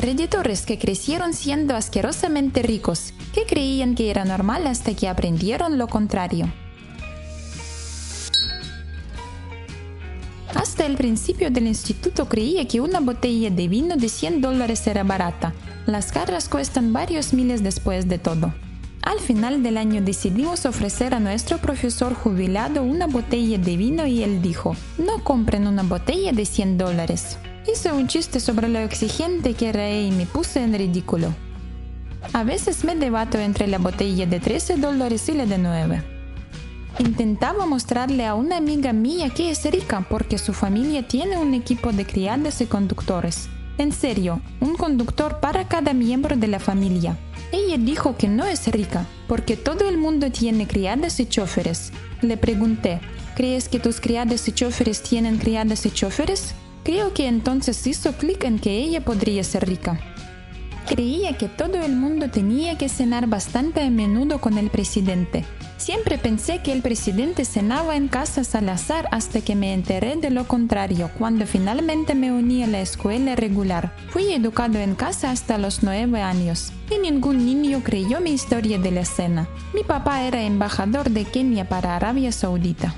Reditores que crecieron siendo asquerosamente ricos, que creían que era normal hasta que aprendieron lo contrario. Hasta el principio del instituto creía que una botella de vino de 100 dólares era barata. Las carras cuestan varios miles después de todo. Al final del año decidimos ofrecer a nuestro profesor jubilado una botella de vino y él dijo, no compren una botella de 100 dólares. Hice un chiste sobre lo exigente que era y me puse en ridículo. A veces me debato entre la botella de 13 dólares y la de 9. Intentaba mostrarle a una amiga mía que es rica porque su familia tiene un equipo de criadas y conductores. En serio, un conductor para cada miembro de la familia. Ella dijo que no es rica porque todo el mundo tiene criadas y choferes. Le pregunté, ¿crees que tus criadas y choferes tienen criadas y choferes? Creo que entonces hizo clic en que ella podría ser rica. Creía que todo el mundo tenía que cenar bastante a menudo con el presidente. Siempre pensé que el presidente cenaba en casas al azar hasta que me enteré de lo contrario cuando finalmente me uní a la escuela regular. Fui educado en casa hasta los nueve años y ningún niño creyó mi historia de la cena. Mi papá era embajador de Kenia para Arabia Saudita.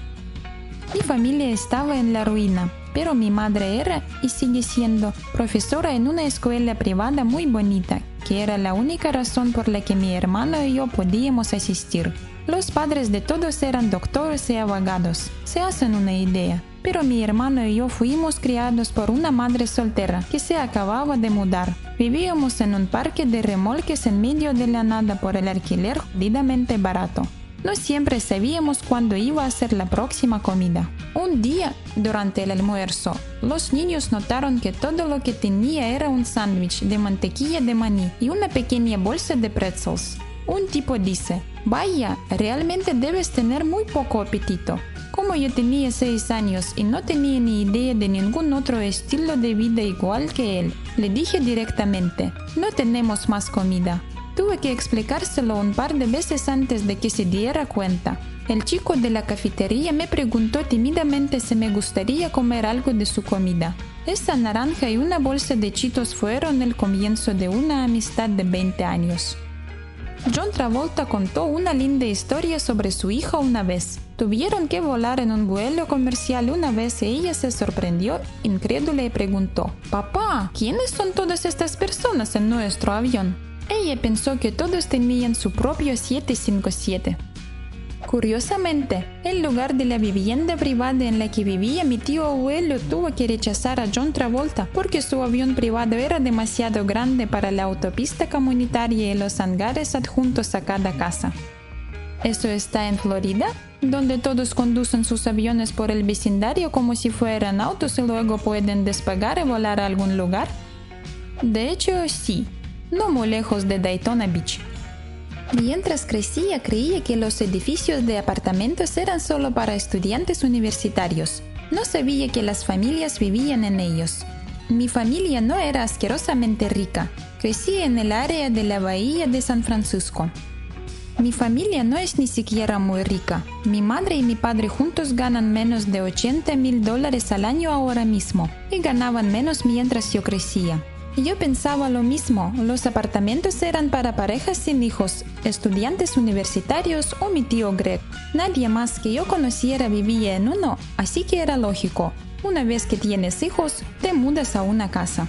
Mi familia estaba en la ruina pero mi madre era y sigue siendo profesora en una escuela privada muy bonita, que era la única razón por la que mi hermano y yo podíamos asistir. Los padres de todos eran doctores y abogados, se hacen una idea, pero mi hermano y yo fuimos criados por una madre soltera que se acababa de mudar. Vivíamos en un parque de remolques en medio de la nada por el alquiler jodidamente barato. No siempre sabíamos cuándo iba a ser la próxima comida. Un día, durante el almuerzo, los niños notaron que todo lo que tenía era un sándwich de mantequilla de maní y una pequeña bolsa de pretzels. Un tipo dice, vaya, realmente debes tener muy poco apetito. Como yo tenía 6 años y no tenía ni idea de ningún otro estilo de vida igual que él, le dije directamente, no tenemos más comida. Tuve que explicárselo un par de veces antes de que se diera cuenta. El chico de la cafetería me preguntó tímidamente si me gustaría comer algo de su comida. Esa naranja y una bolsa de chitos fueron el comienzo de una amistad de 20 años. John Travolta contó una linda historia sobre su hija una vez. Tuvieron que volar en un vuelo comercial una vez y ella se sorprendió, incrédula y preguntó, Papá, ¿quiénes son todas estas personas en nuestro avión? Ella pensó que todos tenían su propio 757. Curiosamente, el lugar de la vivienda privada en la que vivía mi tío abuelo tuvo que rechazar a John Travolta porque su avión privado era demasiado grande para la autopista comunitaria y los hangares adjuntos a cada casa. ¿Eso está en Florida? Donde todos conducen sus aviones por el vecindario como si fueran autos y luego pueden despegar y volar a algún lugar? De hecho, sí no muy lejos de Daytona Beach. Mientras crecía creía que los edificios de apartamentos eran solo para estudiantes universitarios. No sabía que las familias vivían en ellos. Mi familia no era asquerosamente rica. Crecí en el área de la bahía de San Francisco. Mi familia no es ni siquiera muy rica. Mi madre y mi padre juntos ganan menos de 80 mil dólares al año ahora mismo y ganaban menos mientras yo crecía. Yo pensaba lo mismo, los apartamentos eran para parejas sin hijos, estudiantes universitarios o mi tío Greg. Nadie más que yo conociera vivía en uno, así que era lógico. Una vez que tienes hijos, te mudas a una casa.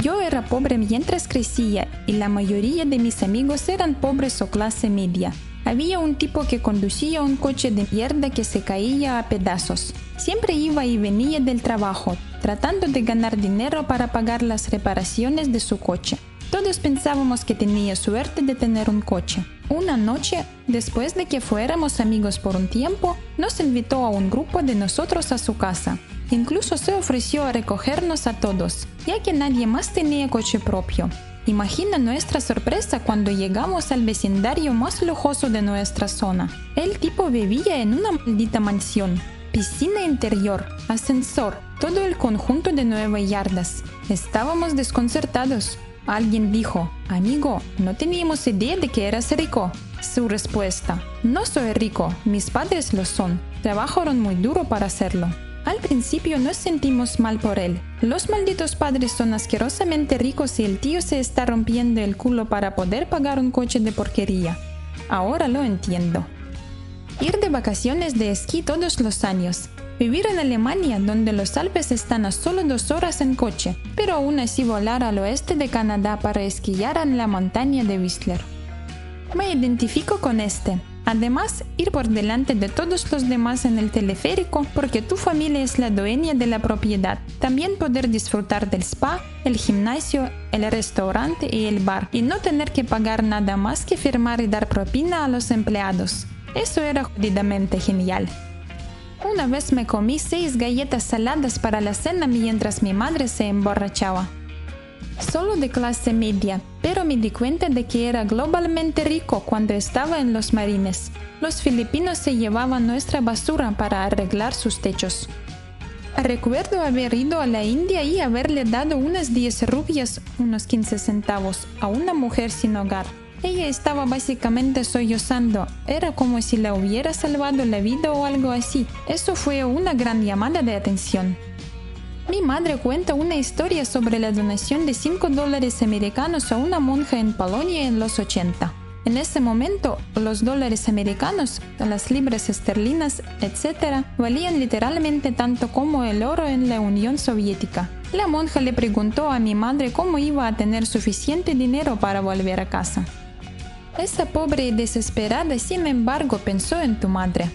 Yo era pobre mientras crecía y la mayoría de mis amigos eran pobres o clase media. Había un tipo que conducía un coche de mierda que se caía a pedazos. Siempre iba y venía del trabajo, tratando de ganar dinero para pagar las reparaciones de su coche. Todos pensábamos que tenía suerte de tener un coche. Una noche, después de que fuéramos amigos por un tiempo, nos invitó a un grupo de nosotros a su casa. Incluso se ofreció a recogernos a todos, ya que nadie más tenía coche propio. Imagina nuestra sorpresa cuando llegamos al vecindario más lujoso de nuestra zona. El tipo vivía en una maldita mansión, piscina interior, ascensor, todo el conjunto de nueve yardas. Estábamos desconcertados. Alguien dijo, amigo, no teníamos idea de que eras rico. Su respuesta, no soy rico, mis padres lo son. Trabajaron muy duro para hacerlo. Al principio nos sentimos mal por él. Los malditos padres son asquerosamente ricos y el tío se está rompiendo el culo para poder pagar un coche de porquería. Ahora lo entiendo. Ir de vacaciones de esquí todos los años. Vivir en Alemania, donde los Alpes están a solo dos horas en coche, pero aún así volar al oeste de Canadá para esquiar en la montaña de Whistler. Me identifico con este. Además, ir por delante de todos los demás en el teleférico porque tu familia es la dueña de la propiedad. También poder disfrutar del spa, el gimnasio, el restaurante y el bar y no tener que pagar nada más que firmar y dar propina a los empleados. Eso era jodidamente genial. Una vez me comí seis galletas saladas para la cena mientras mi madre se emborrachaba solo de clase media, pero me di cuenta de que era globalmente rico cuando estaba en los marines. Los filipinos se llevaban nuestra basura para arreglar sus techos. Recuerdo haber ido a la India y haberle dado unas 10 rupias, unos 15 centavos, a una mujer sin hogar. Ella estaba básicamente sollozando. Era como si le hubiera salvado la vida o algo así. Eso fue una gran llamada de atención. Mi madre cuenta una historia sobre la donación de 5 dólares americanos a una monja en Polonia en los 80. En ese momento, los dólares americanos, las libras esterlinas, etc., valían literalmente tanto como el oro en la Unión Soviética. La monja le preguntó a mi madre cómo iba a tener suficiente dinero para volver a casa. Esa pobre y desesperada, sin embargo, pensó en tu madre.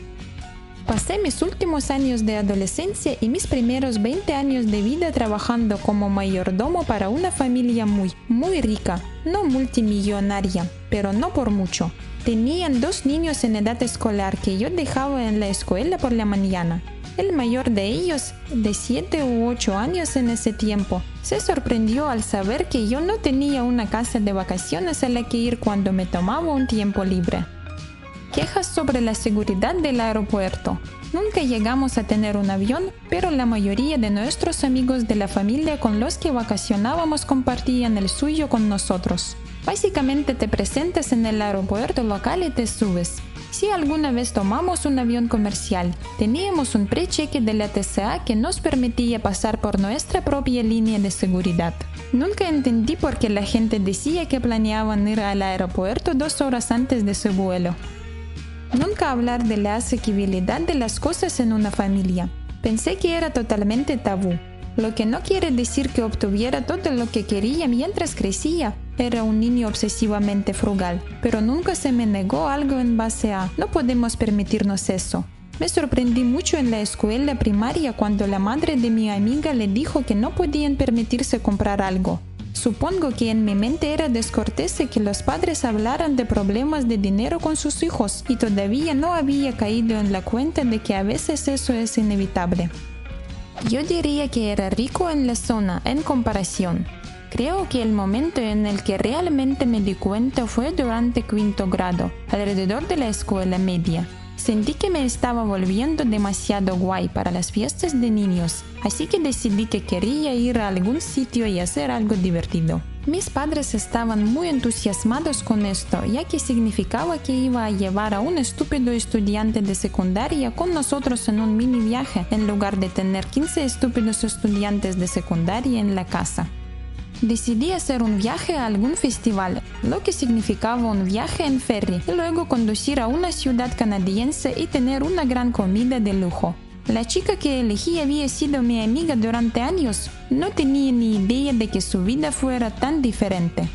Pasé mis últimos años de adolescencia y mis primeros 20 años de vida trabajando como mayordomo para una familia muy, muy rica, no multimillonaria, pero no por mucho. Tenían dos niños en edad escolar que yo dejaba en la escuela por la mañana. El mayor de ellos, de 7 u 8 años en ese tiempo, se sorprendió al saber que yo no tenía una casa de vacaciones a la que ir cuando me tomaba un tiempo libre quejas sobre la seguridad del aeropuerto. Nunca llegamos a tener un avión, pero la mayoría de nuestros amigos de la familia con los que vacacionábamos compartían el suyo con nosotros. Básicamente te presentas en el aeropuerto local y te subes. Si alguna vez tomamos un avión comercial, teníamos un precheque de la TSA que nos permitía pasar por nuestra propia línea de seguridad. Nunca entendí por qué la gente decía que planeaban ir al aeropuerto dos horas antes de su vuelo. Nunca hablar de la asequibilidad de las cosas en una familia. Pensé que era totalmente tabú, lo que no quiere decir que obtuviera todo lo que quería mientras crecía. Era un niño obsesivamente frugal, pero nunca se me negó algo en base a no podemos permitirnos eso. Me sorprendí mucho en la escuela primaria cuando la madre de mi amiga le dijo que no podían permitirse comprar algo. Supongo que en mi mente era descortés que los padres hablaran de problemas de dinero con sus hijos y todavía no había caído en la cuenta de que a veces eso es inevitable. Yo diría que era rico en la zona en comparación. Creo que el momento en el que realmente me di cuenta fue durante quinto grado, alrededor de la escuela media. Sentí que me estaba volviendo demasiado guay para las fiestas de niños, así que decidí que quería ir a algún sitio y hacer algo divertido. Mis padres estaban muy entusiasmados con esto, ya que significaba que iba a llevar a un estúpido estudiante de secundaria con nosotros en un mini viaje, en lugar de tener 15 estúpidos estudiantes de secundaria en la casa. Decidí hacer un viaje a algún festival, lo que significaba un viaje en ferry, y luego conducir a una ciudad canadiense y tener una gran comida de lujo. La chica que elegí había sido mi amiga durante años. No tenía ni idea de que su vida fuera tan diferente.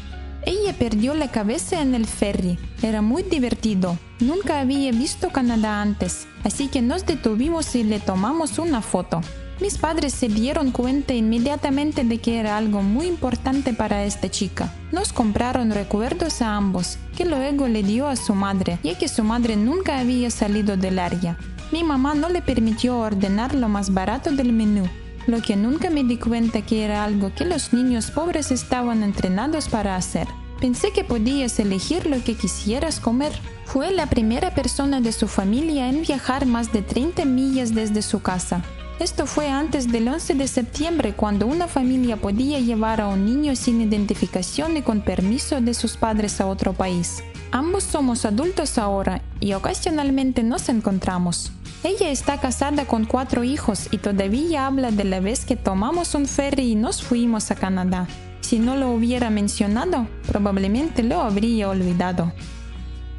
Ella perdió la cabeza en el ferry. Era muy divertido. Nunca había visto Canadá antes, así que nos detuvimos y le tomamos una foto. Mis padres se dieron cuenta inmediatamente de que era algo muy importante para esta chica. Nos compraron recuerdos a ambos, que luego le dio a su madre, ya que su madre nunca había salido del área. Mi mamá no le permitió ordenar lo más barato del menú, lo que nunca me di cuenta que era algo que los niños pobres estaban entrenados para hacer. Pensé que podías elegir lo que quisieras comer. Fue la primera persona de su familia en viajar más de 30 millas desde su casa. Esto fue antes del 11 de septiembre cuando una familia podía llevar a un niño sin identificación y con permiso de sus padres a otro país. Ambos somos adultos ahora y ocasionalmente nos encontramos. Ella está casada con cuatro hijos y todavía habla de la vez que tomamos un ferry y nos fuimos a Canadá. Si no lo hubiera mencionado, probablemente lo habría olvidado.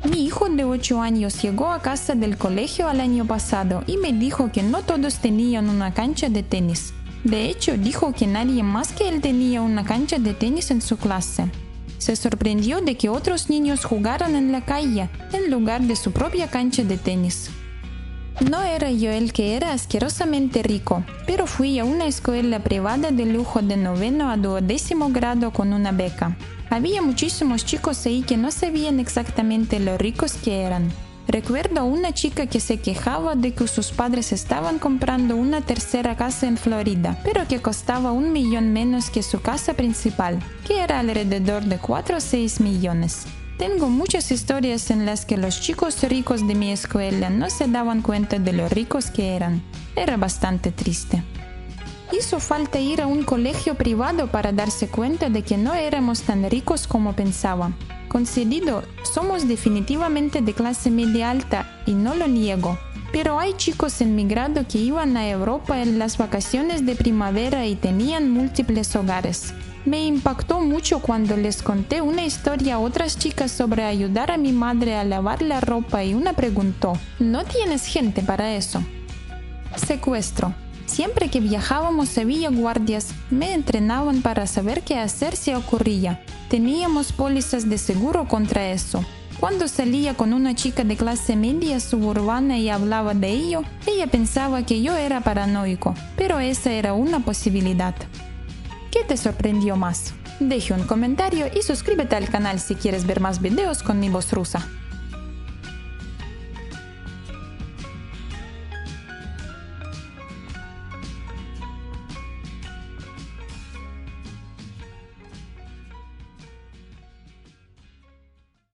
Mi hijo de 8 años llegó a casa del colegio al año pasado y me dijo que no todos tenían una cancha de tenis. De hecho, dijo que nadie más que él tenía una cancha de tenis en su clase. Se sorprendió de que otros niños jugaran en la calle en lugar de su propia cancha de tenis. No era yo el que era asquerosamente rico, pero fui a una escuela privada de lujo de noveno a duodécimo grado con una beca. Había muchísimos chicos ahí que no sabían exactamente lo ricos que eran. Recuerdo a una chica que se quejaba de que sus padres estaban comprando una tercera casa en Florida, pero que costaba un millón menos que su casa principal, que era alrededor de 4 o 6 millones. Tengo muchas historias en las que los chicos ricos de mi escuela no se daban cuenta de lo ricos que eran. Era bastante triste. Hizo falta ir a un colegio privado para darse cuenta de que no éramos tan ricos como pensaba. Concedido, somos definitivamente de clase media alta y no lo niego. Pero hay chicos en mi grado que iban a Europa en las vacaciones de primavera y tenían múltiples hogares. Me impactó mucho cuando les conté una historia a otras chicas sobre ayudar a mi madre a lavar la ropa y una preguntó, ¿no tienes gente para eso? Secuestro. Siempre que viajábamos había guardias, me entrenaban para saber qué hacer si ocurría. Teníamos pólizas de seguro contra eso. Cuando salía con una chica de clase media suburbana y hablaba de ello, ella pensaba que yo era paranoico, pero esa era una posibilidad. ¿Qué te sorprendió más? Deje un comentario y suscríbete al canal si quieres ver más videos con mi voz rusa.